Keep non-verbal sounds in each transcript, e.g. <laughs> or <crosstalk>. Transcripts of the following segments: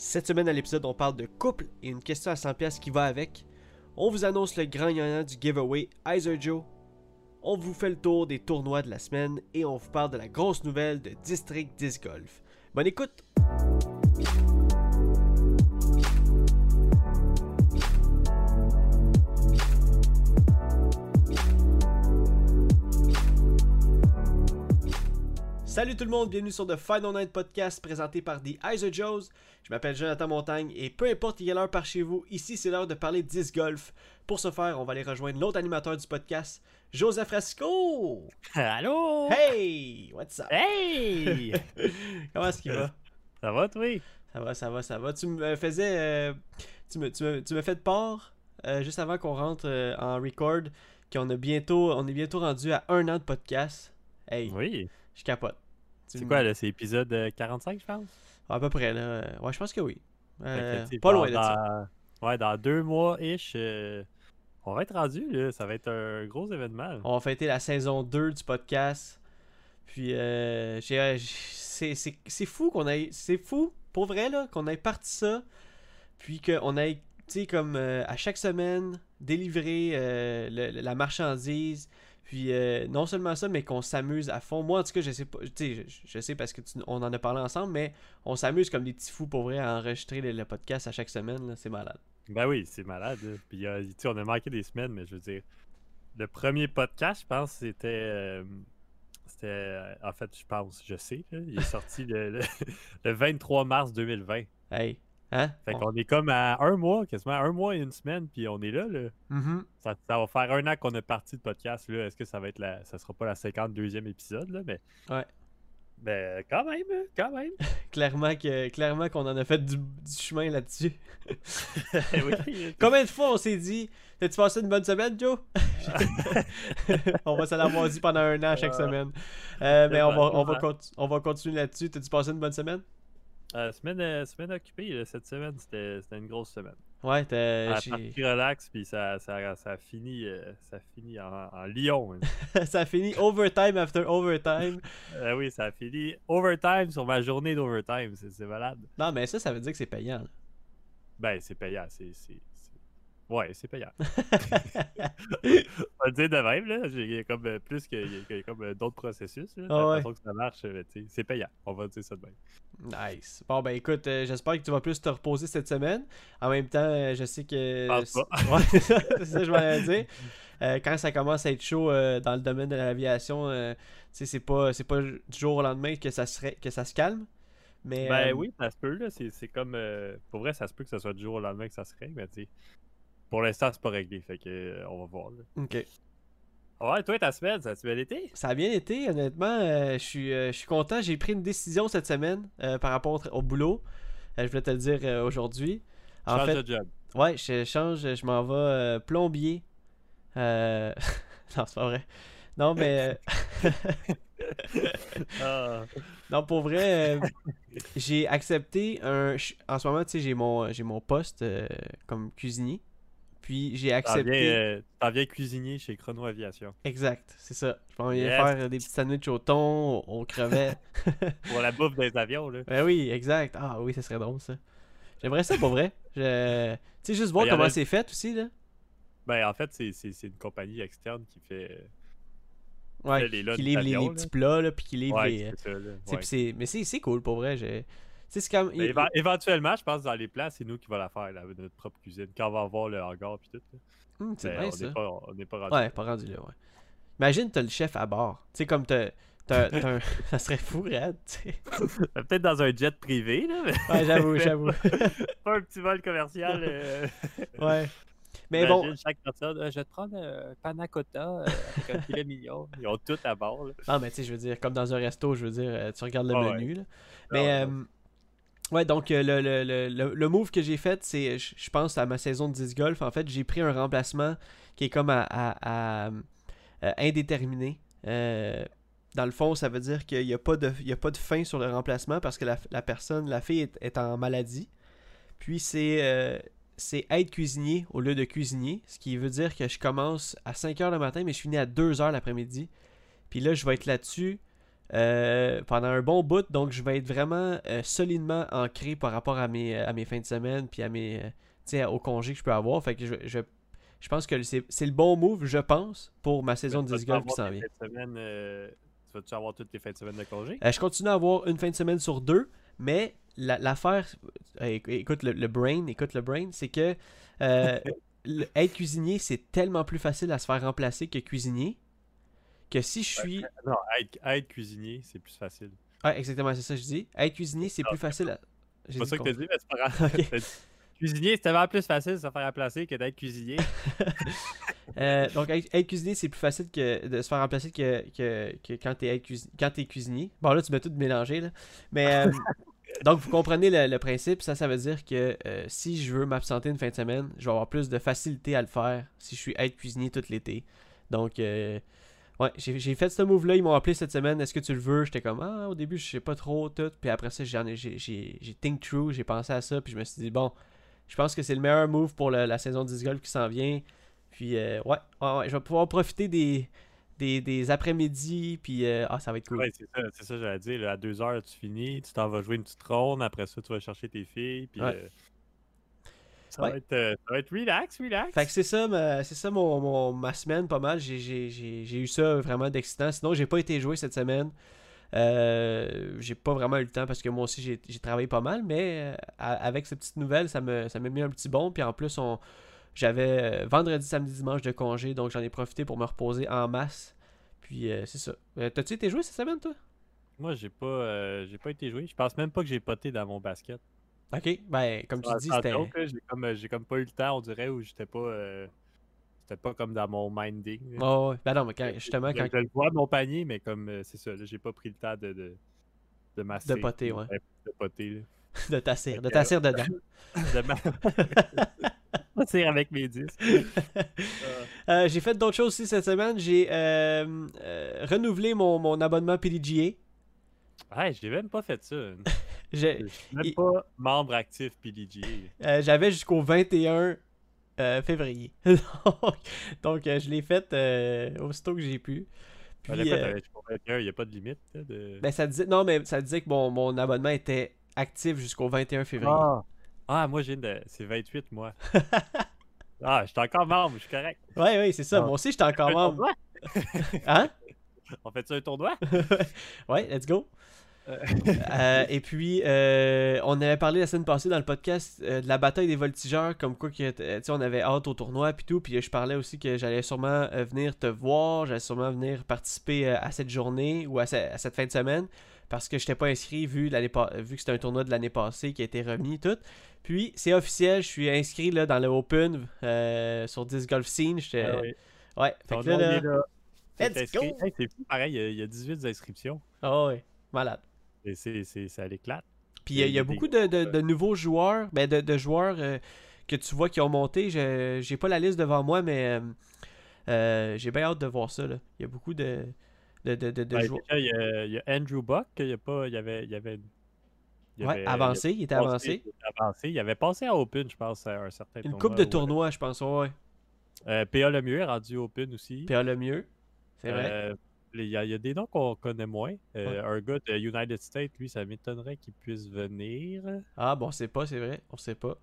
Cette semaine à l'épisode, on parle de couple et une question à 100$ qui va avec. On vous annonce le grand gagnant du giveaway Iser Joe. On vous fait le tour des tournois de la semaine et on vous parle de la grosse nouvelle de District Disc Golf. Bonne écoute! Salut tout le monde, bienvenue sur The Final Night Podcast présenté par The Iser Joes. Je m'appelle Jonathan Montagne et peu importe quelle heure par chez vous, ici c'est l'heure de parler de disc golf. Pour ce faire, on va aller rejoindre l'autre animateur du podcast, Joseph Frasco. <laughs> Allô? Hey! What's up? Hey! <laughs> Comment est-ce qu'il va? Ça va, toi? Ça va, ça va, ça va. Tu me faisais. euh, tu me, tu me, tu me fais de part, euh, juste avant qu'on rentre euh, en record, qu'on a bientôt. On est bientôt rendu à un an de podcast. Hey, Oui. je capote. C'est quoi, là? C'est épisode euh, 45, je pense? À peu près, là. Ouais, je pense que oui. Euh, que, pas loin de ça. dans- Ouais, dans deux mois-ish, euh, on va être rendu, là. Ça va être un gros événement. là. On va fêter la saison 2 du podcast. Puis, euh, euh, c'est c'est- c'est fou qu'on ait. C'est fou, pour vrai, là, qu'on ait parti ça. Puis qu'on ait, tu sais, comme euh, à chaque semaine, délivré euh, le- la marchandise. Puis, euh, non seulement ça, mais qu'on s'amuse à fond. Moi, en tout cas, je sais pas. Tu sais, je, je sais parce que tu- on en a parlé ensemble, mais on s'amuse comme des petits fous, pour vrai, à enregistrer le, le podcast à chaque semaine. C'est malade. Ben oui, c'est malade. Puis, euh, tu sais, on a manqué des semaines, mais je veux dire, le premier podcast, je pense, c'était. euh, c'était. en fait, je pense, je sais, là, il est sorti le, le- <laughs> le 23 mars 2020. Hey, hein? Fait On- qu'on est comme à un mois, quasiment un mois et une semaine, puis on est là, là. Mhm. Ça, ça va faire un an qu'on a parti de podcast. Est-ce que ça va être la. Ça sera pas la 52e épisode, là, mais. Ouais. Ben, quand même, hein, quand même. <laughs> Clairement que clairement qu'on en a fait du, du chemin là-dessus. <laughs> <laughs> Combien de fois on s'est dit T'as-tu passé une bonne semaine, Joe? On va se l'avoir dit pendant un an chaque Ah. semaine. Euh, mais on va, on, va on va continuer là-dessus. T'as-tu passé une bonne semaine? Euh, semaine, euh, semaine occupée, cette semaine, c'était une grosse semaine. Ouais, parti relax, puis ça, ça, ça a fini, euh, ça a fini en, en Lyon. hein. <laughs> ça a fini overtime after overtime. Euh, oui, ça a fini overtime sur ma journée d'overtime. C'est c'est malade. Non, mais ça, ça veut dire que c'est payant. là. Ben, c'est payant. C'est. Ouais, c'est payant. <laughs> On va dire de même, là. Il y a comme euh, plus que, il y a- il y a comme euh, d'autres processus. Là, Ah la ouais. façon que ça marche, euh, c'est payant. On va dire ça de même. Nice. Bon, ben écoute, euh, j'espère que tu vas plus te reposer cette semaine. En même temps, euh, je sais que. Pense pas. <laughs> Ouais, c'est ça, que je voulais dire. Euh, quand ça commence à être chaud dans le domaine de l'aviation, tu sais, c'est pas, c'est pas du jour au lendemain que ça, serait, que ça se calme. Mais, Ben oui, ça se peut, là. C'est c'est comme. euh, pour vrai, ça se peut que ce soit du jour au lendemain que ça se règle, mais tu sais. Pour l'instant, c'est pas réglé. Fait que euh, on va voir. Là. ok. Ouais, toi, ta semaine, ça a-tu bien été? Ça a bien été, honnêtement. euh, je suis euh, je suis content. J'ai pris une décision cette semaine par rapport au, boulot. Je voulais te le dire aujourd'hui. En Change fait, de job. Ouais, je change, je m'en vais plombier. <laughs> Non, c'est pas vrai. Non, mais. <laughs> Ah, non, pour vrai, euh, j'ai accepté un. En ce moment, tu sais, j'ai mon, j'ai mon poste euh, comme cuisinier. Puis j'ai T'en accepté. viens, euh, t'en viens cuisinier chez Chrono Aviation. Exact, c'est ça. Je m'en viens Yes. faire euh, des petits sandwichs au thon, aux, crevettes. <laughs> Pour la bouffe des avions, là. ben oui, exact. Ah oui, ça serait drôle, ça. J'aimerais ça pour vrai. Je... Tu sais, juste voir Ben, comment a- c'est fait aussi, là. Ben, en fait, c'est- une compagnie externe qui fait. Ouais, qui livre les, les petits plats, là, puis qui livre Ouais, les. c'est ça, Ouais. Mais c'est cool pour vrai. C'est comme. Mais il- éva- éventuellement, je pense dans les plans, c'est nous qui va la faire, là, avec notre propre cuisine. Quand on va avoir le hangar puis tout. là. Hum, c'est Ben, bien on ça. n'est pas, on n'est pas rendu. Ouais, pas rendu là, ouais. Imagine, t'as le chef à bord. Tu sais, comme t'as. <laughs> un- <laughs> Ça serait fou, Red, sais. <laughs> Peut-être dans un jet privé, là. Mais Ouais, j'avoue, j'avoue. pas un petit vol commercial. euh, Ouais. Mais bon, chaque personne, euh, je vais te prendre un panna cotta euh, avec un filet mignon. Ils ont tout à bord. Là. non, mais tu sais, je veux dire, comme dans un resto, je veux dire, euh, tu regardes le Ah ouais. menu, là. Mais, Ah, euh, ouais, donc, euh, le, le, le, le, move que j'ai fait, c'est, je pense, à ma saison de 10 golf, en fait, j'ai pris un remplacement qui est comme à, à- euh, indéterminé. Euh, dans le fond, ça veut dire qu'il n'y a, pas de- a pas de fin sur le remplacement parce que la, la personne, la fille est, est en maladie. Puis c'est c'est être cuisinier au lieu de cuisinier, ce qui veut dire que je commence à 5h le matin, mais je finis à 2h l'après-midi. Puis là, je vais être là-dessus euh, pendant un bon bout. Donc, je vais être vraiment euh, solidement ancré par rapport à mes, à mes fins de semaine puis à mes, euh, au congé que je peux avoir. Fait que je, je, je pense que c'est le bon move, je pense, pour ma saison de disc golf qui s'en vient. euh, tu vas-tu avoir toutes tes fins de semaine de congé? Euh, je continue à avoir une fin de semaine sur deux, mais la- l'affaire, euh, éc- écoute le, le brain, écoute le brain, c'est que euh, <laughs> être cuisinier, c'est tellement plus facile à se faire remplacer que cuisinier. Que si je suis. Non, être, être cuisinier, c'est plus facile. Ah, exactement, c'est ça que je dis. Être cuisinier, c'est plus facile à. C'est pas ça que t'as dit, mais c'est pas <laughs> grave. Cuisinier, c'est tellement plus facile de se faire remplacer que d'être cuisinier. <laughs> Euh, donc, être, être cuisinier, c'est plus facile que de se faire remplacer que, que, que quand t'es cuisinier. Bon, là, tu m'as tout mélangé, là. Mais, euh, <laughs> donc, vous comprenez le, le principe. Ça, ça veut dire que euh, si je veux m'absenter une fin de semaine, je vais avoir plus de facilité à le faire si je suis être cuisinier tout l'été. Donc, euh, ouais, j'ai fait ce move-là. Ils m'ont appelé cette semaine. Est-ce que tu le veux? J'étais comme, ah, au début, je sais pas trop tout. Puis après ça, j'ai think through, j'ai pensé à ça. Puis je me suis dit, bon, je pense que c'est le meilleur move pour le- la saison de disc golf qui s'en vient. Puis, euh, ouais, ouais, ouais, je vais pouvoir profiter des, des, des après-midi. Puis, euh, ah, ça va être cool. Ouais, c'est ça, c'est ça, j'allais dire. là, à deux heures, tu finis, tu t'en vas jouer une petite ronde, après ça, tu vas chercher tes filles, puis Ouais. euh, ça, Ouais. va être, euh, ça va être relax, relax. Fait que c'est ça, ma, c'est ça mon, mon- ma semaine pas mal. J'ai, j'ai, j'ai, j'ai eu ça vraiment d'excitant. Sinon, j'ai pas été joué cette semaine. Euh, j'ai pas vraiment eu le temps parce que moi aussi j'ai, j'ai travaillé pas mal, mais euh, avec ces petites nouvelles, ça me, ça m'a mis un petit bon. Puis en plus, on, j'avais vendredi, samedi, dimanche de congé, donc j'en ai profité pour me reposer en masse. Puis euh, c'est ça. T'as-tu été joué cette semaine, toi? Moi, j'ai pas, j'ai pas été joué. Je pense même pas que j'ai poté dans mon basket. Ok, ben comme tu dis, c'était. j'ai comme, euh, comme pas eu le temps, on dirait, où j'étais pas, euh, j'étais pas comme dans mon minding. Oh, ouais. Ben non, mais quand- justement, je, quand. je le vois mon panier, mais comme euh, c'est ça, là, j'ai pas pris le temps de de, de masser. De poter, ouais. De poter, là. <laughs> de t'asseoir, de t'asseoir dedans. <laughs> de ma- <laughs> avec mes disques. Euh, j'ai fait d'autres choses aussi cette semaine. J'ai euh, euh, renouvelé mon, mon abonnement PDGA. Ouais, j'ai même pas fait ça. <laughs> Je suis même pas membre actif PDG. euh, J'avais jusqu'au 21 euh, février. <laughs> donc, euh, je l'ai fait aussitôt que j'ai pu. Puis, il n'y a pas de limite. de... ben, ça disait, non, mais ça disait que mon, mon abonnement était actif jusqu'au 21 février. ah. Ah, moi, j'ai de... C'est 28, moi. <laughs> ah, je suis encore membre, je suis correct. Ouais, ouais, c'est ça. Ah. Moi aussi, j'étais encore Un membre. Hein? <laughs> On fait ça un tournoi? <laughs> ouais, let's go. Euh. Euh, et puis, euh, on avait parlé la semaine passée dans le podcast euh, de la bataille des voltigeurs, comme quoi que, on avait hâte au tournoi puis tout. Puis je parlais aussi que j'allais sûrement venir te voir, j'allais sûrement venir participer à cette journée ou à, ce- à cette fin de semaine parce que je n'étais pas inscrit vu, vu que c'était un tournoi de l'année passée qui a été remis et tout. Puis c'est officiel, je suis inscrit là, dans le Open sur Disc Golf Scene. Ah oui. Ouais, fait que là, là- Let's go! Hey, c'est fou, pareil, il y a- il y, a 18 inscriptions. Ah ouais, malade. Et c'est, ça l'éclate. Puis il y a- il y, a beaucoup de, de- nouveaux joueurs, ben de, de joueurs euh, que tu vois qui ont monté. Je j'ai pas la liste devant moi, mais euh, euh, j'ai bien hâte de voir ça. là. Il y a beaucoup de, de, de, de- de Ouais, joueurs. il, y a, il y a Andrew Buck, il y a pas, il y avait, il y avait, il Ouais, avait- avancé, il était avancé. il était avancé. Il avait passé à Open, je pense, à un certain Une coupe de tournois, je pense. Ouais. Euh, PA Lemieux est rendu Open aussi. PA le mieux. C'est vrai. Euh, Il y, a, il y a des noms qu'on connaît moins. Euh, Un gars de United States, lui, ça m'étonnerait qu'il puisse venir. Ah bon, on sait pas, c'est vrai. On sait pas.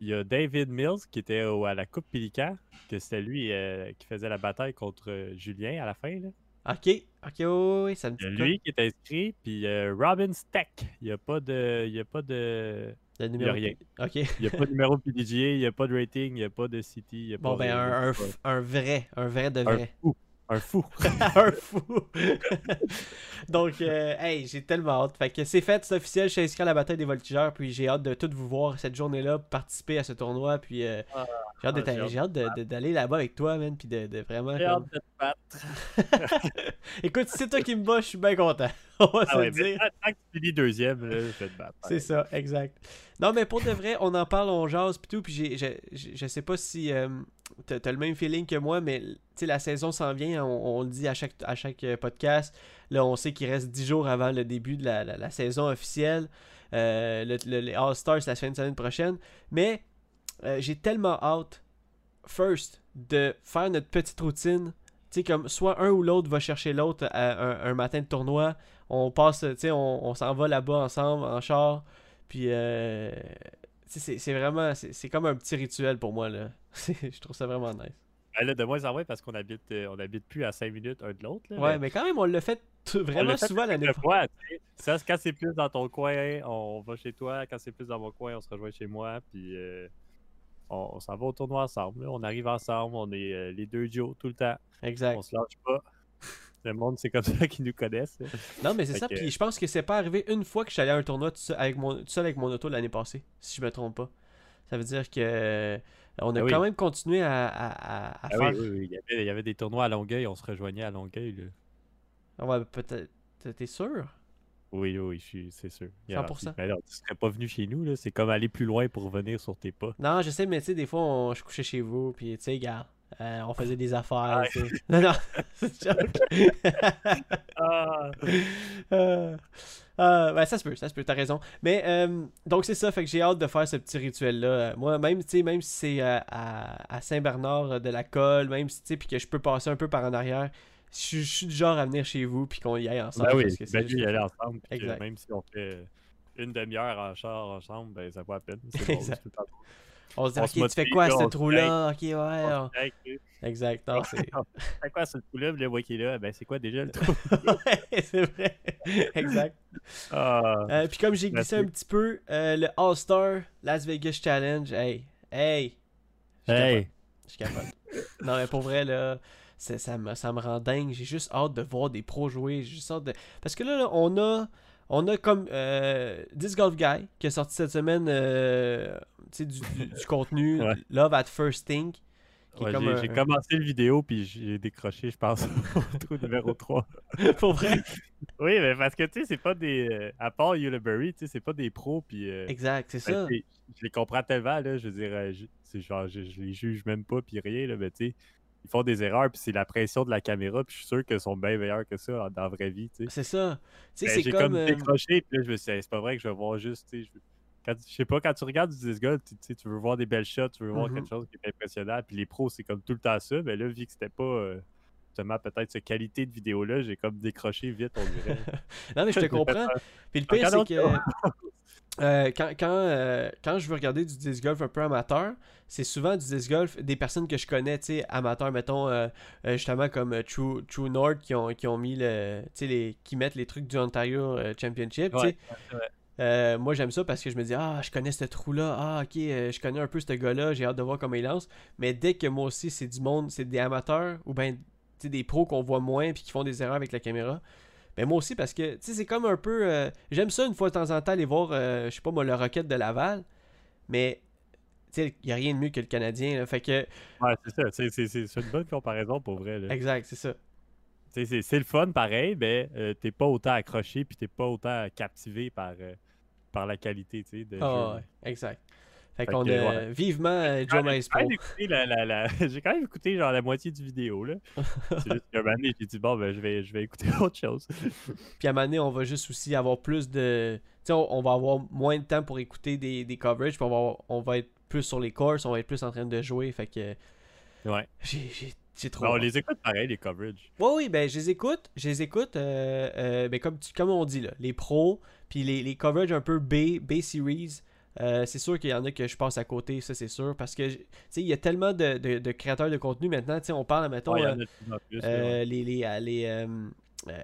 Il y a David Mills qui était au- à la Coupe Pelican, que c'était lui euh, qui faisait la bataille contre euh, Julien à la fin. Là. Ok, ok, oui, oui, ça me Il y a dit quoi. lui qui est inscrit, puis euh, Robin Steck. Il n'y a pas de. Il y a pas de. Le numéro. rien. Ok. Il n'y a pas de numéro PDGA, il n'y a pas de rating, il n'y a pas de City. il y a Bon, pas ben, rien, un, un, il a un vrai, un vrai de un vrai. fou. Un fou. <laughs> un fou. <laughs> Donc, euh, hey, j'ai tellement hâte. Fait que c'est fait, c'est officiel. Je suis inscrit à la bataille des voltigeurs. Puis j'ai hâte de tout vous voir cette journée-là, participer à ce tournoi. Puis euh, Ah, j'ai hâte, ah, d'aller là-bas avec toi, man. Puis de, de vraiment. J'ai hâte de te battre. <laughs> Écoute, si c'est toi qui me bats, je suis bien content. <laughs> On va Ah se ouais, dire. tant tant que tu finis deuxième, là, je vais te battre. C'est ça, exact. Non, mais pour de vrai, on en parle, on jase, puis tout, puis je sais pas si euh, t'as, t'as le même feeling que moi, mais la saison s'en vient, on, on le dit à chaque, à chaque euh, podcast. Là, on sait qu'il reste 10 jours avant le début de la, la- la saison officielle. Euh, le, le- les All-Stars, la de semaine prochaine. Mais euh, j'ai tellement hâte, first, de faire notre petite routine tu sais, comme soit un ou l'autre va chercher l'autre un, un, matin de tournoi. On passe, tu sais, on, on s'en va là-bas ensemble en char. Puis, euh, c'est vraiment, c'est comme un petit rituel pour moi, là. <laughs> je trouve ça vraiment nice. Ben là, de moins en moins parce qu'on habite, euh, on habite plus à 5 minutes un de l'autre. Ouais, mais... quand même, on l'a fait vraiment souvent l'année fois. Ça, quand c'est plus dans ton coin, on va chez toi. Quand c'est plus dans mon coin, on se rejoint chez moi. Puis euh, on, s'en va au tournoi ensemble. On arrive ensemble. On est euh, les deux Joe tout le temps. Exact. On se lâche pas. Le monde, c'est comme <laughs> ça qu'ils nous connaissent. Non, mais c'est ça. Puis je pense que c'est pas arrivé une fois que je suis allé à un tournoi tout seul avec mon, seul avec mon auto l'année passée, si je me trompe pas. Ça veut dire que on a ben quand même continué à, à, ah faire. Oui, oui, Il, y avait, des tournois à Longueuil, on se rejoignait à Longueuil. Là. Ah ouais, peut-être. T'es sûr? Oui, oui, c'est sûr. 100%. Mais alors, tu serais pas venu chez nous, là. C'est comme aller plus loin pour revenir sur tes pas. Non, je sais, mais tu sais, des fois, je couchais chez vous, puis tu sais, gars, euh, on faisait des affaires. <laughs> Non, non, <laughs> c'est joke. <laughs> ah. Euh, euh, ben, ça se peut, ça se peut, t'as raison. Mais euh, donc c'est ça, fait que j'ai hâte de faire ce petit rituel-là. Moi, même, même si c'est à, à Saint-Bernard de la Colle, même si, puis que je peux passer un peu par en arrière, je, suis du genre à venir chez vous puis qu'on y aille ensemble. Ben oui, ben y aller ensemble. même si on fait une demi-heure en char ensemble, ben ça vaut la peine. exact. On se dit, ok, tu fais quoi ce trou-là? Ok, ouais. Exact. c'est. <laughs> quoi ce trou-là? Le voit qui est là, ben c'est quoi déjà le trou? <laughs> ouais, c'est vrai. exact. Ah. Euh, puis comme j'ai glissé un petit peu, euh, le All-Star Las Vegas Challenge, hey, hey. Hey. Je suis capable. non, mais pour vrai, là ça, me, ça me rend dingue. J'ai juste hâte de voir des pros jouer. J'ai juste hâte de... Parce que là, on a. On a comme euh, This Golf Guy qui a sorti cette semaine euh, du, du, du, contenu <laughs> Love at First Think. j'ai commencé le vidéo puis j'ai décroché, je pense, <laughs> au trou numéro 3. <laughs> Pour vrai? oui, mais parce que tu sais, c'est pas des. Euh, à part Uliberry, tu sais, c'est pas des pros. Puis, euh, exact, c'est ben, ça. Je les comprends tellement, là. Je veux dire, je, genre, je, je, les juge même pas, puis rien, là, mais tu sais ils font des erreurs, puis c'est la pression de la caméra, puis je suis sûr qu'ils sont bien meilleurs que ça dans la vraie vie. C'est ça. Ben, j'ai comme, euh, décroché, puis là, je me suis dit, c'est pas vrai que je vais voir juste. Je, quand, je sais pas, quand tu regardes du disc golf, tu, tu veux voir des belles shots, tu veux voir quelque mm-hmm. chose qui est impressionnant, puis les pros, c'est comme tout le temps ça, mais là, vu que c'était pas. Euh, justement, peut-être cette qualité de vidéo-là, j'ai comme décroché vite, on dirait. <laughs> non, mais je te <laughs> comprends. Puis le pire, c'est que. Euh, quand, quand, euh, quand, je veux regarder du disc golf un peu amateur, c'est souvent du disc golf des personnes que je connais, tu sais, amateurs, mettons, euh, justement comme True, True North qui ont, qui ont mis le, les, qui mettent les trucs du Ontario Championship, tu sais. Moi j'aime ça parce que je me dis ah je connais ce trou là ah ok je connais un peu ce gars là j'ai hâte de voir comment il lance mais dès que moi aussi c'est du monde c'est des amateurs ou ben des pros qu'on voit moins puis qui font des erreurs avec la caméra mais moi aussi, parce que, tu sais, c'est comme un peu. Euh, j'aime ça une fois de temps en temps aller voir, euh, je sais pas moi, le Rocket de Laval. Mais, tu sais, il n'y a rien de mieux que le Canadien. fait que. Ouais, c'est ça. C'est une bonne comparaison pour vrai. Exact, c'est ça. C'est le fun pareil, mais euh, t'es pas autant accroché puis t'es pas autant captivé par, par la qualité de oh, Ouais, exact. Fait, qu'on a vivement euh, Joe Mace <laughs> J'ai quand même écouté genre la moitié du vidéo. là. <laughs> C'est juste qu'à un moment donné, j'ai dit bon, ben, je, vais, je vais écouter <laughs> autre chose. Puis à un moment donné, on va juste aussi avoir plus de. Tu sais, on, va avoir moins de temps pour écouter des, des coverages. Puis on va, on va être plus sur les courses, on va être plus en train de jouer. Fait que. Ouais. J'ai trop. Ben, on les écoute pareil, les coverages. Oui, oui, ben je les écoute. Je les écoute, euh, euh, ben, comme, comme on dit, là, les pros, puis les, les coverages un peu B, B series. Euh, c'est sûr qu'il y en a que je passe à côté, ça c'est sûr, parce que il y a tellement de, créateurs de contenu maintenant. On parle, mettons, euh, euh, les, les, les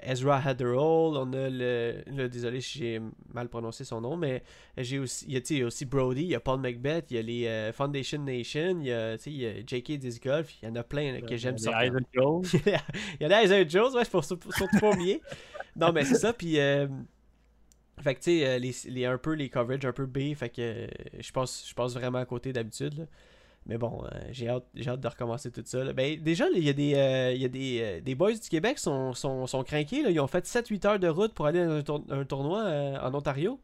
Ezra Haderall, on a le, désolé si j'ai mal prononcé son nom, mais j'ai aussi, il y a aussi Brody, il y a Paul Macbeth, il y a les Foundation Nation, il y a, il y a J.K. Disc Golf, il y en a plein que j'aime ça. <laughs> il y a les Isaac Jones, ouais, pour surtout pas oublier. non, mais c'est ça, puis fait que tu sais, euh, les, les, un peu les coverages un peu B, fait que euh, je passe, je passe vraiment à côté d'habitude. Mais bon, euh, j'ai hâte, hâte, de recommencer tout ça. Ben, déjà, il y a des, il y a des, des boys du Québec sont, sont, sont craqués. Là. Ils ont fait 7-8 heures de route pour aller dans un, tournoi en Ontario.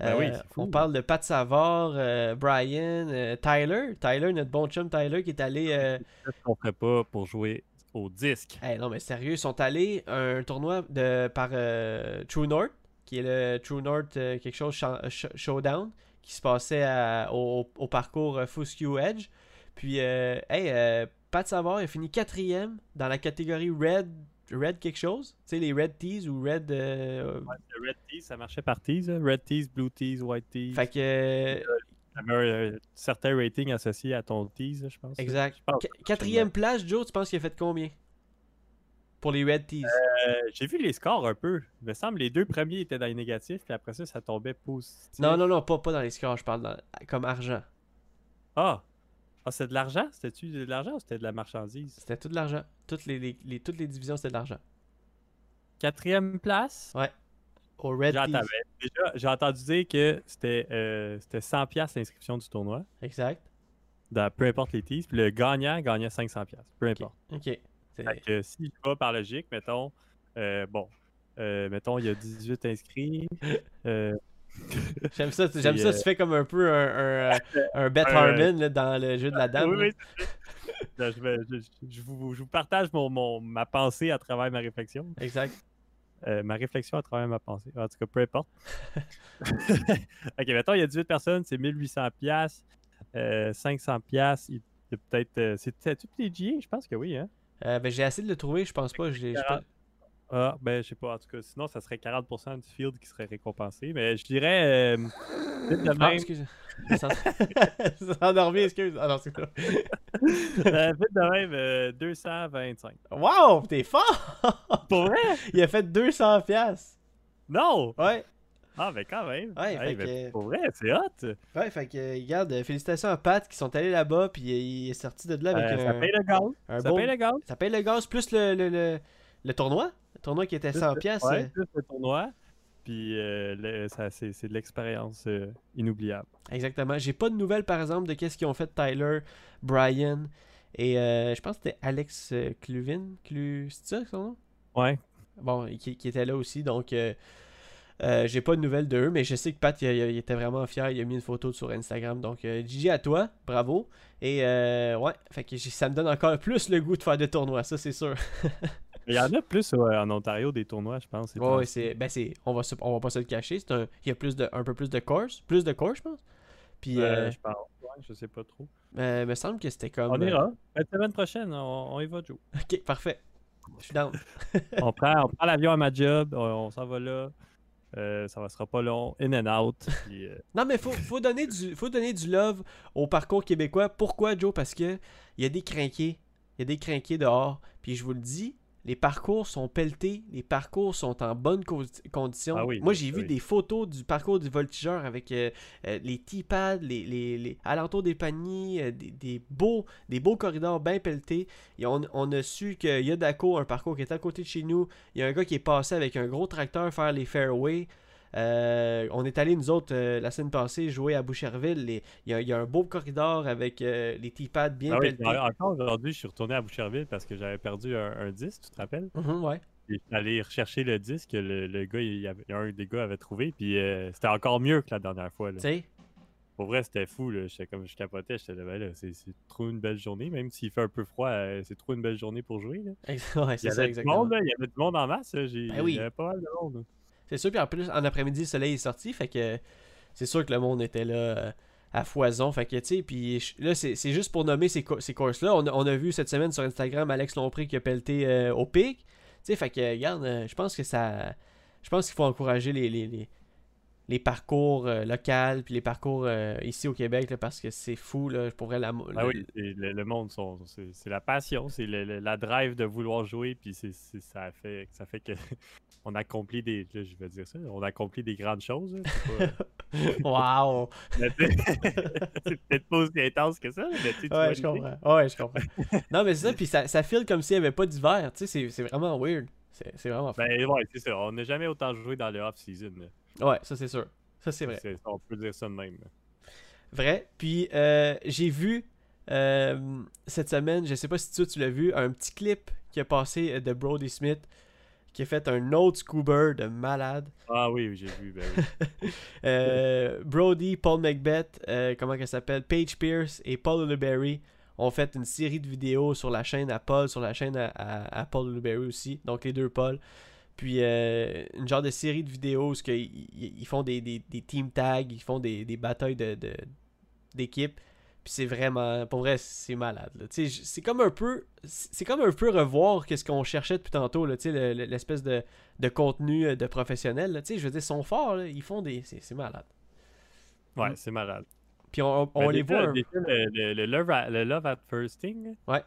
Ben oui, on parle de Pat Savard, Brian, Tyler. Tyler, notre bon chum Tyler qui est allé. Qu'est-ce qu'on ferait pas pour jouer au disque? non, mais sérieux, ils sont allés à un tournoi de, par True North qui est le True North euh, quelque chose Showdown, qui se passait au, parcours euh, Fusque Edge. Puis, euh, hey, Pat Savard il a fini quatrième dans la catégorie Red, Red quelque chose. Tu sais, les Red Tees ou Red. euh, Ouais, le Red Tees, ça marchait par tees. hein. Red Tees, Blue Tees, White Tees. Fait que. euh, Tu avais un certain rating associé à ton tees, je pense. exact. Je pense. Qu- Quatrième place, Joe, tu penses qu'il a fait combien? Pour les Red Tees. Euh, J'ai vu les scores un peu. Il me semble que les deux premiers étaient dans les négatifs, puis après ça, ça tombait positif. non, non, non, pas, pas dans les scores, je parle dans- comme argent. Ah! Ah, c'est de l'argent? C'était-tu de l'argent ou c'était de la marchandise? C'était tout de l'argent. Toutes les, les- les- toutes les divisions, c'était de l'argent. Quatrième place? Au Red déjà, j'ai entendu dire que c'était euh, c'était 100$ piastres l'inscription du tournoi, Exact. dans peu importe les tees, puis le gagnant gagnait 500$, piastres, peu importe. Ok. C'est- Fait que si je vais par logique, mettons, euh, bon, euh, mettons, il y a 18 inscrits. <laughs> euh, J'aime ça, j'aime C'est, ça, tu fais comme un peu un, un, <laughs> un Bet Harmon là, dans le jeu de la dame. oui, oui, c'est. Là, je, vais- je- je vous, je vous partage mon, mon- ma pensée à travers ma réflexion. Exact. Ma réflexion à travers ma pensée. En tout cas, peu importe. <laughs> ok, mettons, il y a 18 personnes, c'est 1800 pièces, 500 pièces. Il y a peut-être... tous les GA? Je pense que oui, hein? Euh, ben, j'ai essayé de le trouver, je pense pas. Je pas- Ah, ben, je sais pas. En tout cas, sinon, ça serait 40% du field qui serait récompensé. Mais je dirais... euh, de <laughs> Ah, même, <laughs> excuse. Ah non, c'est toi. euh, vite de même, euh, 225. Wow, t'es fort! Pour vrai? <laughs> Il a fait 200 pièces. Non! Ouais. Ah, ben quand même. Ouais, fait ben, que- Pour vrai, c'est hot. Ouais, fait que, euh, regarde, euh, félicitations à Pat qui sont allés là-bas, puis euh, il est sorti de là avec Euh, un, ça paye le gaz. un ça paye le gaz. Ça paye le gaz plus le, le, le, le tournoi. Le tournoi qui était Plus 100 le- pièces. Ouais, plus le tournoi. Puis euh, c'est, de l'expérience euh, inoubliable. Exactement. J'ai pas de nouvelles, par exemple, de qu'est-ce qu'ils ont fait Tyler, Brian et euh, je pense que c'était Alex euh, Cluvin. Clu... C'est ça son nom? Ouais. Bon, qui, qui était là aussi. Donc, euh, j'ai pas de nouvelles d'eux, mais je sais que Pat, il, il- il était vraiment fier. Il a mis une photo sur Instagram. Donc, euh, Gigi à toi. Bravo. Et euh, ouais, fait que j'ai- ça me donne encore plus le goût de faire des tournois. Ça, c'est sûr. <laughs> Il y en a plus ouais, en Ontario des tournois, je pense. Ouais, c'est. Ben, c'est. On va, se- on va pas se le cacher. Un, il y a plus de, un peu plus de course. Plus de course, je pense. Puis, Euh, euh, je pense. Ouais, je sais pas trop. euh, me semble que c'était comme. On ira. La semaine prochaine, on, on y va, Joe. Ok, parfait. Je suis down. on prend, on prend l'avion à ma job, on, on s'en va là. Euh, ça ne sera pas long. In and out. <laughs> puis, euh, Non, mais faut, faut, donner du, faut donner du love au parcours québécois. Pourquoi, Joe? Parce que il y a des crinqués. Il y a des crinqués dehors. Puis je vous le dis, les parcours sont pelletés. Les parcours sont en bonne co- condition. Ah oui, Moi, oui, j'ai vu oui. des photos du parcours du voltigeur avec euh, euh, les T-pads, les, les, les alentours des paniers, euh, des, des beaux, des beaux corridors bien pelletés. Et on, on a su qu'il y a Daco, un parcours qui est à côté de chez nous. Il y a un gars qui est passé avec un gros tracteur faire les fairways. Euh, on est allé, nous autres, euh, la semaine passée, jouer à Boucherville. Il y, a- il y a un beau corridor avec euh, les T-pads bien ah oui, encore aujourd'hui, je suis retourné à Boucherville parce que j'avais perdu un, un disque, tu te rappelles? Mhm, ouais. Et je suis allé rechercher le disque que le, le gars, il y avait, un des gars avait trouvé, puis c'était encore mieux que la dernière fois. Tu sais, Pour vrai, c'était fou. Là. Comme je capotais, j'étais là, ben là, c'est, trop une belle journée. Même s'il fait un peu froid, c'est trop une belle journée pour jouer. Là. <laughs> ouais, Il y c'est ça, avait du exactement. monde, là, il y avait du monde en masse. J'ai, Ben oui. Il y avait pas mal de monde. C'est sûr, puis en plus, en après-midi, le soleil est sorti, fait que c'est sûr que le monde était là euh, à foison. Fait que, tu sais, puis là, c'est juste pour nommer ces, ces courses-là. On, a- on a vu cette semaine sur Instagram Alex Lompré qui a pelleté euh, au pic. Tu sais, fait que, regarde, euh, je pense que ça. Je pense qu'il faut encourager les, les parcours euh, locaux, puis les parcours euh, ici au Québec, là, parce que c'est fou, là, pour vrai, la, Ah le- oui, le, le monde, c'est, la passion, c'est la drive de vouloir jouer, puis c'est, ça, fait, ça fait que <laughs> on accomplit des, là, je vais dire ça, on accomplit des grandes choses. là, c'est pas- <laughs> <laughs> Wow! peut-être pas aussi intense que ça, mais tu Ouais, je comprends. Ouais, je comprends. non, mais c'est ça, puis ça, ça file comme s'il n'y avait pas d'hiver. Tu sais, c'est- vraiment weird. C'est vraiment fun. Ben ouais, c'est ça, on n'a jamais autant joué dans le off-season. Ouais, ça c'est sûr. Ça c'est vrai. On peut dire ça de même. Vrai. Puis euh, j'ai vu euh, cette semaine, je sais pas si toi tu l'as vu, un petit clip qui a passé euh, de Brody Smith qui a fait un autre scuba de malade. Ah oui, j'ai vu, ben oui. <laughs> Euh, Brody, Paul Macbeth, euh, comment qu'elle s'appelle, Paige Pierce et Paul Luberry ont fait une série de vidéos sur la chaîne à Paul, sur la chaîne à, à, à Paul Luberry aussi, donc les deux Paul. Puis euh, une genre de série de vidéos où ils, font des, des, des team tags, ils font des, des batailles de, de- d'équipe. Puis c'est vraiment, pour vrai, c'est malade. C'est comme un peu, c'est comme un peu revoir qu'est-ce qu'on cherchait depuis tantôt, le- le- l'espèce de, de contenu euh, de professionnel. je veux dire, ils sont forts, là, ils font des, c'est malade. Ouais, Mm. c'est malade. Puis on, on les voit. un- déjà, le, le- love at, le Love at First Thing. là, Ouais.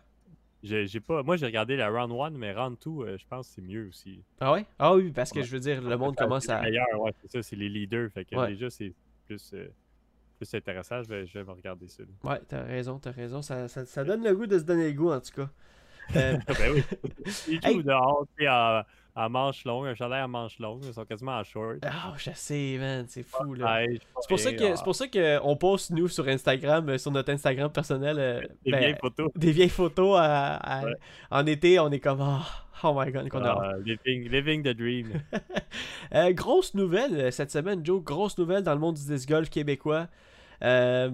J'ai j'ai pas, moi, j'ai regardé la Round 1, mais Round 2, euh, je pense que c'est mieux aussi. Ah ouais? Ah oui, parce que Ouais. je veux dire, le monde commence à. les meilleurs, ouais, c'est ça, c'est les leaders. Fait que Ouais. déjà, c'est plus, euh, plus intéressant. Je vais, je vais me regarder ça. là. Ouais, t'as raison, t'as raison. Ça, ça, ça donne le goût de se donner le goût, en tout cas. Euh, <laughs> ben oui. <laughs> Ils Hey. jouent dehors, en, en manche longue, un chandail en manche longue. Ils sont quasiment en short. Ah, je sais, man, c'est fou, là. Ouais, C'est pour ça que c'est pour ça que on poste nous sur Instagram, euh, sur notre Instagram personnel, euh, Des ben, vieilles photos. des vieilles photos à- à- Ouais. en été, on est comme oh, oh my god, qu'on a. Ah, living, living the dream. <laughs> Euh, grosse nouvelle cette semaine, Joe, grosse nouvelle dans le monde du disc golf québécois. Euh,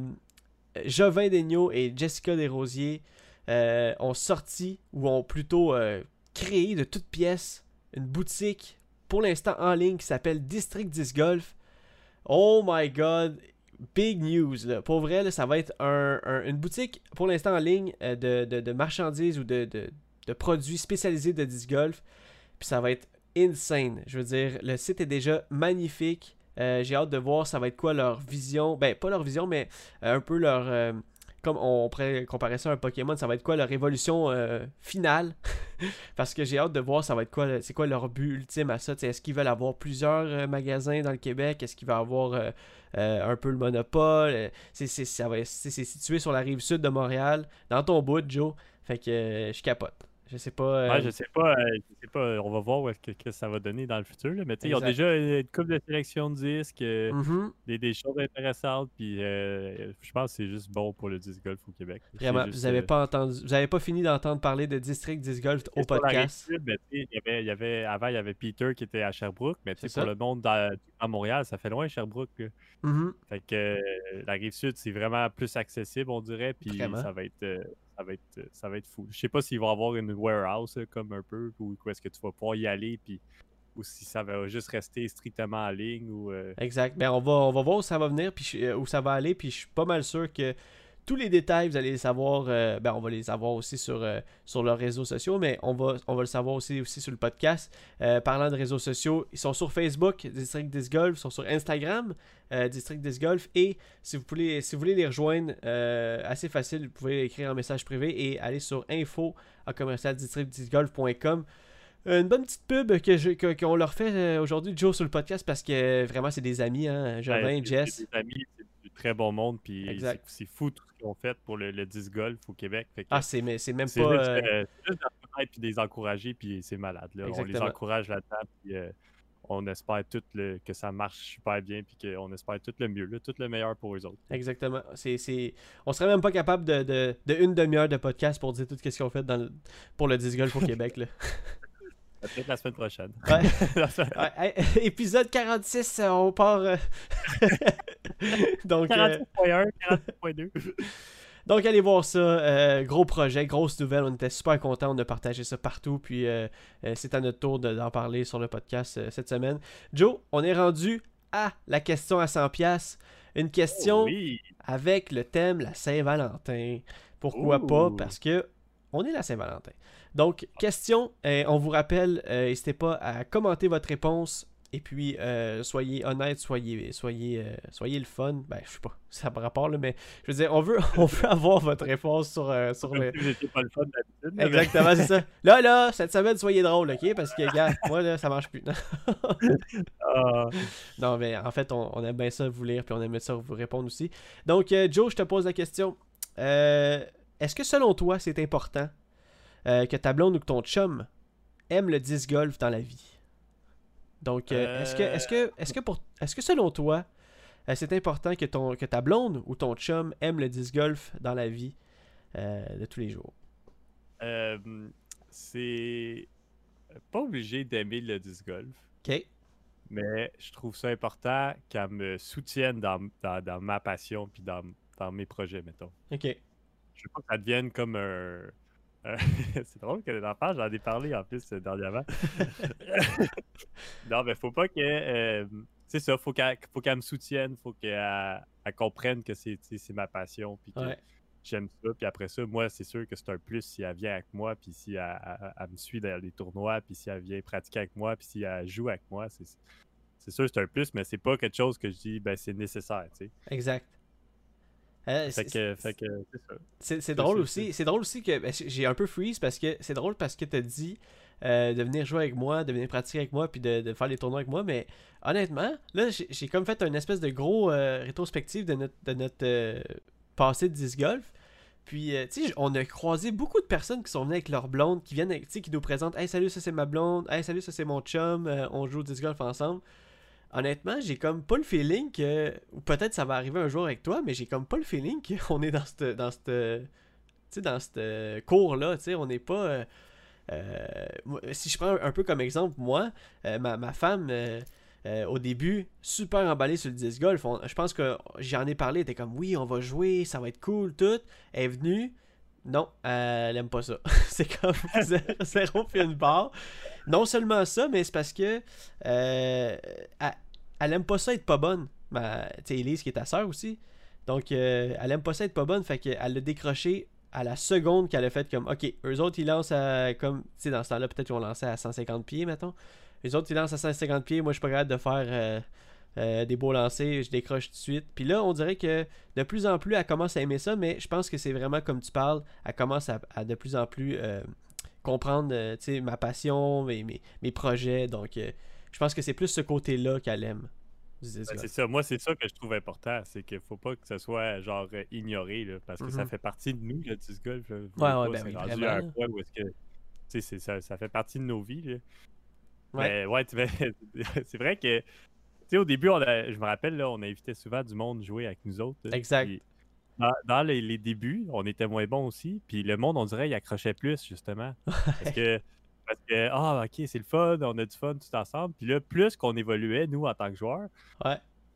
Jovin Daigneault et Jessica Desrosiers ont sorti ou ont plutôt créé de toutes pièces une boutique pour l'instant en ligne qui s'appelle District Disc Golf. Oh my god, big news. Là. Pour vrai, là, ça va être un- un- une boutique pour l'instant en ligne euh, de, de- de marchandises ou de, de- de produits spécialisés de disc golf. Puis ça va être insane. Je veux dire, le site est déjà magnifique. Euh, J'ai hâte de voir ça va être quoi leur vision. Ben, pas leur vision, mais euh, un peu leur. Comme on pourrait comparer ça à un Pokémon, ça va être quoi leur évolution euh, finale? <laughs> Parce que j'ai hâte de voir c'est quoi leur but ultime à ça? Est-ce qu'ils veulent avoir plusieurs euh, magasins dans le Québec? Est-ce qu'ils veulent avoir euh, un peu le monopole? C'est, situé sur la rive sud de Montréal, dans ton bout, Joe. Fait que je capote. Je sais pas. euh, Ouais, je sais pas, euh, je sais pas, on va voir où est-ce que, que ça va donner dans le futur. là, Mais tu sais, ils ont déjà une coupe de sélection de disques, euh, mhm. des, des choses intéressantes, puis euh, je pense que c'est juste bon pour le disc golf au Québec. Vraiment, juste, vous avez euh, pas entendu, vous avez pas fini d'entendre parler de District Disc Golf au podcast. mais il y avait, il y avait, avant, il y avait Peter qui était à Sherbrooke, mais tu sais, pour ça. le monde dans- à Montréal, ça fait loin Sherbrooke. Mhm. Fait que euh, la rive sud, c'est vraiment plus accessible, on dirait, puis ça va être. Euh, ça va, être, euh, ça va être fou. Je sais pas s'ils vont avoir une warehouse là, comme un peu, ou est-ce que tu vas pouvoir y aller, puis ou si ça va juste rester strictement en ligne, euh, Exact. Ben, on va, on va voir où ça va venir, puis euh, où ça va aller, puis je suis pas mal sûr que tous les détails, vous allez les savoir. euh, ben, on va les savoir aussi sur, euh, sur leurs réseaux sociaux, mais on va, on va le savoir aussi, aussi sur le podcast. Euh, parlant de réseaux sociaux, ils sont sur Facebook, District Disc Golf, ils sont sur Instagram, District Disc Golf, et si vous voulez, si vous voulez les rejoindre, assez facile, vous pouvez écrire un message privé et aller sur info à commercialdistrictdiscgolf.com. Une bonne petite pub que je- que- qu'on leur fait aujourd'hui, Joe, sur le podcast, parce que vraiment, c'est des amis, hein, Jess. des amis, c'est très bon monde, puis c'est fou tout ce qu'ils ont fait pour le, le disc golf au Québec. Fait que Ah, c'est mais c'est même pas. juste, euh, euh, c'est juste puis de les encourager, puis c'est malade. Là. On les encourage là-dedans, puis euh, on espère tout le, que ça marche super bien, puis qu'on espère tout le mieux, là, tout le meilleur pour eux autres. Exactement. C'est, c'est... On serait même pas capable de, de, de une demi-heure de podcast pour dire tout ce qu'ils ont fait dans le- pour le disc golf au Québec. Là. <laughs> Peut-être la semaine prochaine. Ouais. <laughs> <laughs> Épisode 46, euh, on part. euh, <laughs> donc, euh, 46.1, 46.2. <laughs> donc, allez voir ça. euh, gros projet, grosse nouvelle. On était super contents. On a partagé ça partout. Puis, euh, euh, c'est à notre tour de- d'en parler sur le podcast euh, cette semaine. Joe, on est rendu à la question à 100$. Une question Oh Oui, avec le thème la Saint-Valentin. Pourquoi pas? Parce que on est la Saint-Valentin. Donc, question, euh, on vous rappelle, euh, n'hésitez pas à commenter votre réponse. Et puis, euh, soyez honnête, soyez, soyez, euh, soyez le fun. Ben, je sais pas, <laughs> ça par rapport, là, mais je veux dire, on veut, <laughs> on veut avoir votre réponse sur, euh, sur le. étiez pas le fun d'habitude. Exactement, c'est ça. Là, là, cette semaine, soyez drôle, ok? Parce que, gars, moi, là, ça marche plus. <laughs> Ah, Non, mais en fait, on, on aime bien ça vous lire, puis on aime ça vous répondre aussi. Donc, euh, Joe, je te pose la question. Est-ce que selon toi, c'est important que ta blonde ou que ton chum aime le disc golf dans la vie? Donc, euh, est-ce que, est-ce que, est-ce que pour, est-ce que selon toi, euh, c'est important que ton, que ta blonde ou ton chum aime le disc golf dans la vie euh, de tous les jours? euh, c'est pas obligé d'aimer le disc golf, Ok. mais je trouve ça important qu'elle me soutienne dans, dans, dans ma passion puis dans, dans mes projets, mettons. Ok. Je veux pas que ça devienne comme un. Un- <laughs> c'est drôle que les enfants, j'en ai parlé en plus euh, dernièrement. <laughs> non, mais faut pas que. euh, c'est ça, faut qu'elle faut qu'elle me soutienne, faut qu'elle elle comprenne que c'est ma passion, puis que j'aime ça. Puis après ça, moi, c'est sûr que c'est un plus si elle vient avec moi, puis si elle, me suit dans les tournois, puis si elle vient pratiquer avec moi, puis si elle joue avec moi. C'est sûr que c'est un plus, mais c'est pas quelque chose que je dis, ben c'est nécessaire, tu sais. Exact. C'est drôle aussi. C'est drôle aussi que ben, j'ai un peu freeze parce que c'est drôle parce que tu as dit euh, de venir jouer avec moi, de venir pratiquer avec moi, puis de, faire les tournois avec moi. Mais honnêtement, là, j'ai comme fait une espèce de gros euh, rétrospective de notre, de notre euh, passé de disc golf. Puis, tu sais, on a croisé beaucoup de personnes qui sont venues avec leur blonde, qui viennent, tu sais, qui nous présentent Hey, salut, ça c'est ma blonde. Hey, salut, ça c'est mon chum. on joue au disc golf ensemble honnêtement, j'ai comme pas le feeling que. Ou peut-être ça va arriver un jour avec toi, mais j'ai comme pas le feeling <laughs> qu'on est dans cette. Dans cette. Tu sais, dans cette cours-là. Tu sais, on n'est pas. Euh, euh, si je prends un peu comme exemple, moi, euh, ma, femme. au début, super emballée sur le disc golf. je pense que j'en ai parlé, elle était comme oui, on va jouer, ça va être cool, tout. Elle est venue, non, elle aime pas ça. <laughs> c'est comme <laughs> zéro puis une barre. Non seulement ça, mais c'est parce que euh, elle, aime pas ça être pas bonne. Tu sais, Elise qui est ta soeur aussi. Donc, euh, elle aime pas ça être pas bonne. Fait qu'elle l'a décroché à la seconde qu'elle a fait comme OK, eux autres ils lancent à comme tu sais dans ce temps-là peut-être vont lancer à 150 pieds mettons. Les autres ils lancent à 150 pieds, moi je suis pas capable de faire euh, des beaux lancers, je décroche tout de suite. Puis là, on dirait que de plus en plus, elle commence à aimer ça, mais je pense que c'est vraiment comme tu parles, elle commence à, de plus en plus euh, comprendre euh, ma passion, mes, mes, projets. Donc, je pense que c'est plus ce côté-là qu'elle aime. Ben, c'est ça, moi c'est ça que je trouve important, c'est qu'il faut pas que ce soit genre ignoré, parce que ça mm-hmm. fait partie de nous, le disc golf. ouais, ouais, ben oui, rendu à un point où est-ce que ça, ça fait partie de nos vies. Là. Ouais. Mais ouais, <laughs> c'est vrai que sais, au début, je me rappelle, là, on invitait souvent du monde jouer avec nous autres. Exact. dans, les, débuts, on était moins bons aussi. Puis le monde, on dirait, il accrochait plus, justement. <laughs> Parce que, parce que ah, ok, c'est le fun, on a du fun tout ensemble. Puis là, plus qu'on évoluait, nous, en tant que joueurs,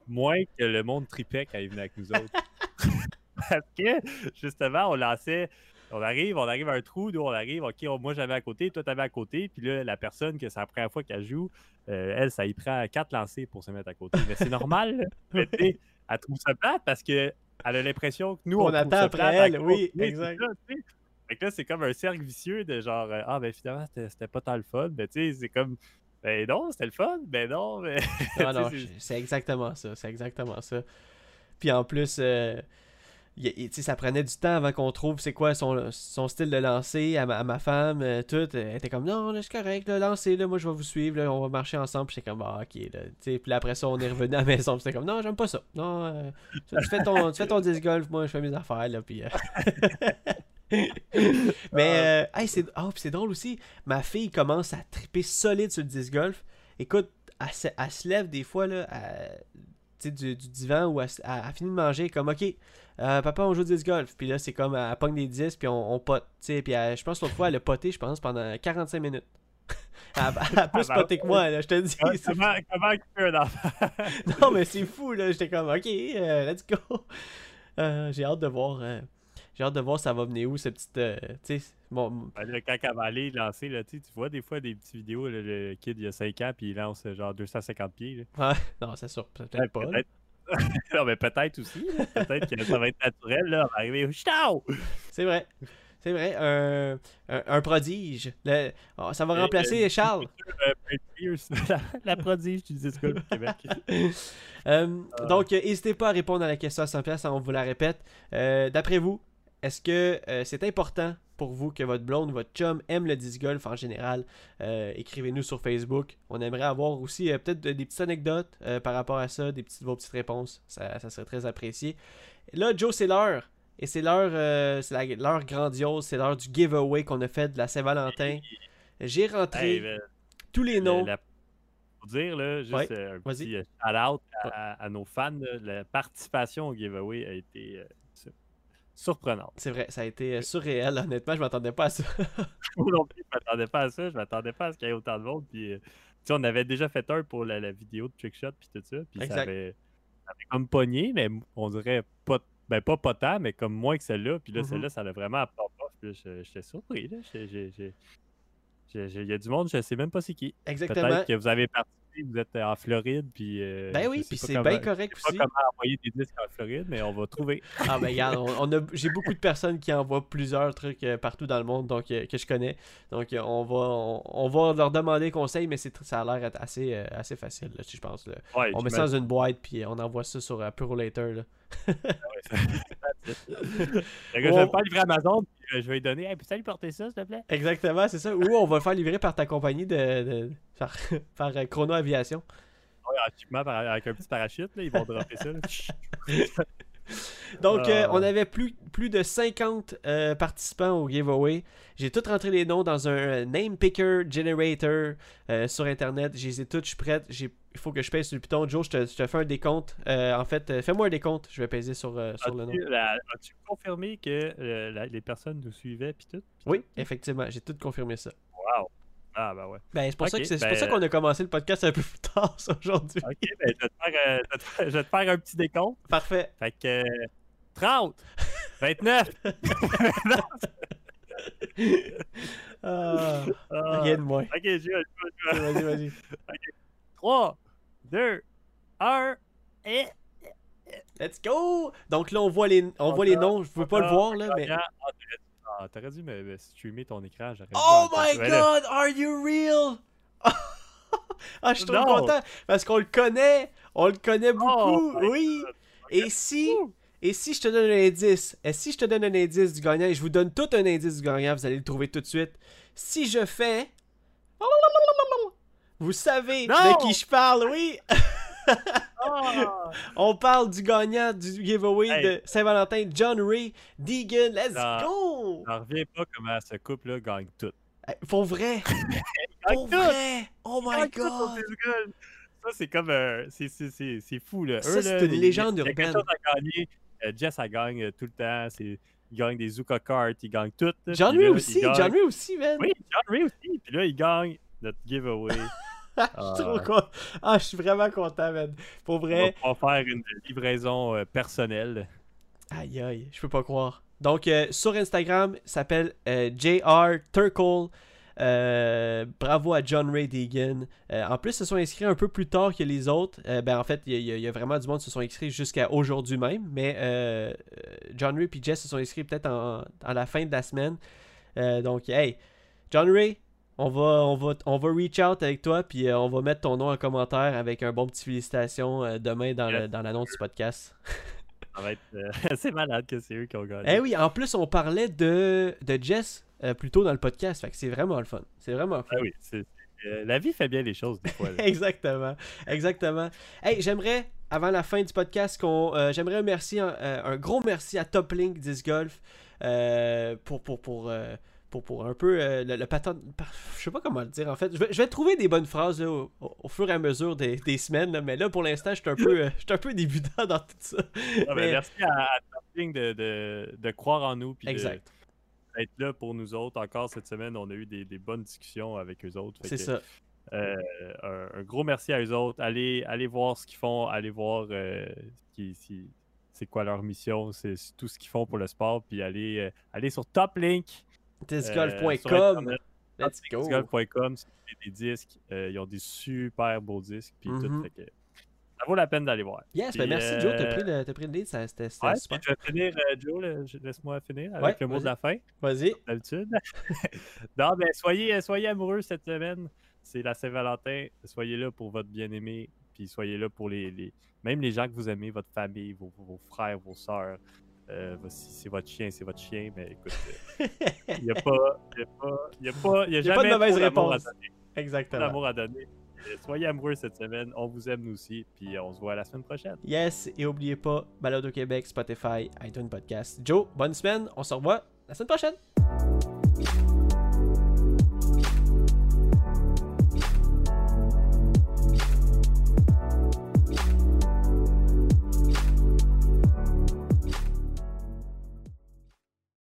moins que le monde tripait quand il venait avec nous autres. <laughs> parce que, justement, on lançait on arrive, on arrive à un trou, nous on arrive, ok, moi j'avais à côté, toi t'avais à côté, puis là, la personne que c'est la première fois qu'elle joue, euh, elle, ça y prend quatre lancers pour se mettre à côté. Mais c'est normal, <laughs> mais elle trouve ça plate parce qu'elle a l'impression que nous, on, attend après elle, oui, exact. Fait que là, c'est comme un cercle vicieux de genre, euh, ah ben finalement, c'était pas tant le fun, mais tu sais, c'est comme, ben non, c'était le fun, ben non, mais. <laughs> non, non, c'est exactement ça, c'est exactement ça. Puis en plus, euh, ça prenait du temps avant qu'on trouve c'est quoi son, style de lancer à ma, femme, euh, tout. Elle était comme non, c'est correct, là, lancez, là, moi je vais vous suivre, on va marcher ensemble. Puis j'étais comme ah, ok, là. Puis après ça, on est revenu à la maison. C'était comme non, j'aime pas ça. Non, euh, tu, fais ton, tu fais ton disc golf, moi je fais mes affaires, là. Puis. Euh. <laughs> Mais hey, c'est oh, c'est drôle aussi. Ma fille commence à triper solide sur le disc golf. Écoute, elle, se lève des fois là, du, du, divan où elle, a fini de manger, comme ok, euh, papa, on joue du disc golf. Puis là, c'est comme, elle pogne des disques, puis on, on pote. Puis je pense l'autre fois, elle a poté, je pense, pendant 45 minutes. <laughs> elle, a plus ah, poté que moi, là, je te dis. comment, comment un enfant? <laughs> Non, mais c'est fou, là. J'étais comme, ok, euh, let's go. Euh, j'ai hâte de voir. J'ai hâte de voir ça va venir où, cette petite. tu sais, bon. Va aller lancer, là, tu vois des fois des petites vidéos, le kid, il a 5 ans, puis il lance genre 250 pieds. Ouais, <laughs> non, c'est sûr. Peut-être pas. <laughs> non, mais peut-être aussi. Peut-être que ça va être naturel, là. On va arriver C'est vrai. C'est vrai, un, un, prodige. Oh, ça va remplacer Charles. <laughs> la, prodige du disco du Québec. Euh, ah. donc, n'hésitez pas à répondre à la question à 100$, on vous la répète. Euh, d'après vous, est-ce que euh, c'est important pour vous que votre blonde, votre chum aime le disc golf en général, euh, écrivez-nous sur Facebook. On aimerait avoir aussi euh, peut-être des petites anecdotes par rapport à ça, des petites, vos petites réponses. Ça, serait très apprécié. Là, Joe, c'est l'heure. Et c'est l'heure, c'est l'heure grandiose, c'est l'heure du giveaway qu'on a fait de la Saint-Valentin. J'ai rentré tous les noms. Pour dire, là, juste un petit shout-out à, nos fans, la participation au giveaway a été surprenante. C'est vrai, ça a été euh, surréel, honnêtement, je m'attendais pas à ça. <laughs> Moi non plus, je m'attendais pas à ça, je m'attendais pas à ce qu'il y ait autant de monde. Puis, euh, on avait déjà fait un pour la, vidéo de Trickshot, puis tout ça, puis ça avait, comme pogné, mais on dirait pas, ben pas pas tant, mais comme moins que celle-là. Puis là, mm-hmm. celle-là, ça a vraiment j'étais surpris, là. Il y a du monde, je sais même pas c'est qui. Exactement. Peut-être que vous avez participé vous êtes en Floride, puis. euh, Ben je oui, puis pas c'est bien correct Je sais aussi. pas comment envoyer des disques en Floride, mais on va trouver. Ah ben regarde, on, on a, j'ai beaucoup de personnes qui envoient plusieurs trucs euh, partout dans le monde donc euh, que je connais. Donc on va on, on va leur demander conseil, mais c'est ça a l'air assez assez facile là, je pense. là. Ouais, On met ça dans une boîte puis on envoie ça sur euh, Puro Later là. Le gars, je vais On- le faire livrer à Amazon, je vais lui donner. Hey, peux-tu aller porter ça, s'il te plaît? Exactement, c'est ça. Ou on va le faire livrer par ta compagnie de, de- par, <laughs> par euh, Chrono Aviation. Ouais, en par- avec un petit parachute, là, ils vont dropper ça. <laughs> <laughs> Donc, euh, Ah. on avait plus, plus de 50 euh, participants au giveaway. J'ai tout rentré les noms dans un name picker generator euh, sur Internet. Je les ai toutes, je suis prête. J'ai- Il faut que je pèse sur le piton. Joe, je te, je te fais un décompte. Euh, en fait, euh, fais-moi un décompte. Je vais peser sur, euh, sur le nom. As-tu confirmé que euh, la- les personnes nous suivaient, puis tout? Oui, effectivement, j'ai tout confirmé ça. Wow! Ah, ben ouais. Ben, c'est pour, ça Ok, que c'est c'est pour ben- ça qu'on a commencé le podcast un peu plus tard ça, aujourd'hui. Ok, ben, je, vais te faire, euh, je vais faire- je vais te faire un petit décompte. Parfait. Fait que. euh, 30! 29! Ah, Ah, rien de moins. ok, j'y vais, vais. Vas-y, vas-y. 3, 2, 1, et. Let's go! Donc là, on voit les, on voit les noms. Je peux pas le voir, là, mais... Ah, t'aurais dû- me, me streamer ton écran. Oh my là, god, are you real? <laughs> ah, je suis trop content parce qu'on le connaît, on le connaît beaucoup, my oui. Et si, et si je te donne un indice, et si je te donne un indice du gagnant, et je vous donne tout un indice du gagnant, vous allez le trouver tout de suite. Si je fais, vous savez Non. de qui je parle, oui. <laughs> <laughs> On parle du gagnant du giveaway Hey. de Saint-Valentin, John Ray Deegan. Let's Non. go. J'en reviens pas comment ce couple-là gagne tout. Hey, Pour vrai, <laughs> pour vrai? Oh my god. Ça, c'est comme. euh, c'est- fou, là. Ça, c'est une il- légende il y a quelque urbaine. chose à gagner. Euh, Jess, elle gagne euh, tout le temps. C'est- Il gagne des Zuka Kart, il gagne tout. John Ray aussi, il John Ray aussi, man. Oui, John Ray aussi. Puis là, il gagne notre giveaway. Je suis trop Ah. content. Ah, je suis vraiment content, man. Pour On va vrai. faire une livraison euh, personnelle. Aïe, aïe, je peux pas croire. Donc, euh, sur Instagram, il s'appelle euh, JR Turkle. Euh, bravo à John Ray Deegan. Euh, en plus, ils se sont inscrits un peu plus tard que les autres. Euh, ben, en fait, il y, a- y y vraiment du monde qui se sont inscrits jusqu'à aujourd'hui même. Mais John Ray et Jess se sont inscrits peut-être en, à la fin de la semaine. Euh, donc, hey, John Ray, on va, on va, on va reach out avec toi. Puis euh, on va mettre ton nom en commentaire avec un bon petit félicitation euh, demain dans le- dans l'annonce du podcast. <laughs> Ça va être euh, <laughs> malade que c'est eux qui ont gagné. Eh oui, en plus, on parlait de, de Jess plus tôt dans le podcast. Fait que c'est vraiment le fun. C'est vraiment le fun. Ah oui, c'est- c'est- la vie fait bien les choses des fois. <laughs> exactement. Exactement. Hey, j'aimerais, avant la fin du podcast, qu'on, j'aimerais remercier un, un gros merci à Top Link Disc Golf pour, pour, pour, pour, pour un peu euh, le, le par- Je sais pas comment le dire en fait. Je vais, je vais trouver des bonnes phrases là, au, fur et à mesure des, des semaines. là, mais là, pour l'instant, je suis un peu, euh, je suis un peu débutant dans tout ça. Ah, ben, Merci à, à de, de, de croire en nous puis Exact. d'être là pour nous autres. Encore cette semaine, on a eu des, des bonnes discussions avec eux autres. C'est ça. euh, un, un gros merci à eux autres. Allez, allez voir ce qu'ils font, allez voir ce qui- si- c'est quoi leur mission, c'est tout ce qu'ils font pour le sport. Puis allez, allez sur Toplink. euh, sur Discgolf.com. Internet, Let's go. discgolf.com, c'est des disques. euh, ils ont des super beaux disques. Puis tout, Mhm. fait que ça vaut la peine d'aller voir. Yes, Puis, ben merci Joe, t'as euh, pris, le, pris le lead, c'était Ouais, super. puis je vais finir, euh, Joe, laisse-moi finir avec Ouais, le mot de la fin, Vas-y. d'habitude. <laughs> non, ben soyez, euh, soyez amoureux cette semaine. C'est la Saint-Valentin. Soyez là pour votre bien-aimé. Puis soyez là pour les, les- même les gens que vous aimez, votre famille, vos, vos frères, vos sœurs. Euh, si c'est votre chien, c'est votre chien. Mais écoute, <laughs> il n'y a pas, il y a pas, y a y a Y a pas de mauvaise à réponse. donner. Exactement. d'amour à donner. Euh, Soyez amoureux cette semaine. On vous aime nous aussi. Puis on se voit la semaine prochaine. Yes, et oubliez pas, Balado Québec, Spotify, iTunes Podcast. Joe, bonne semaine, on se revoit la semaine prochaine.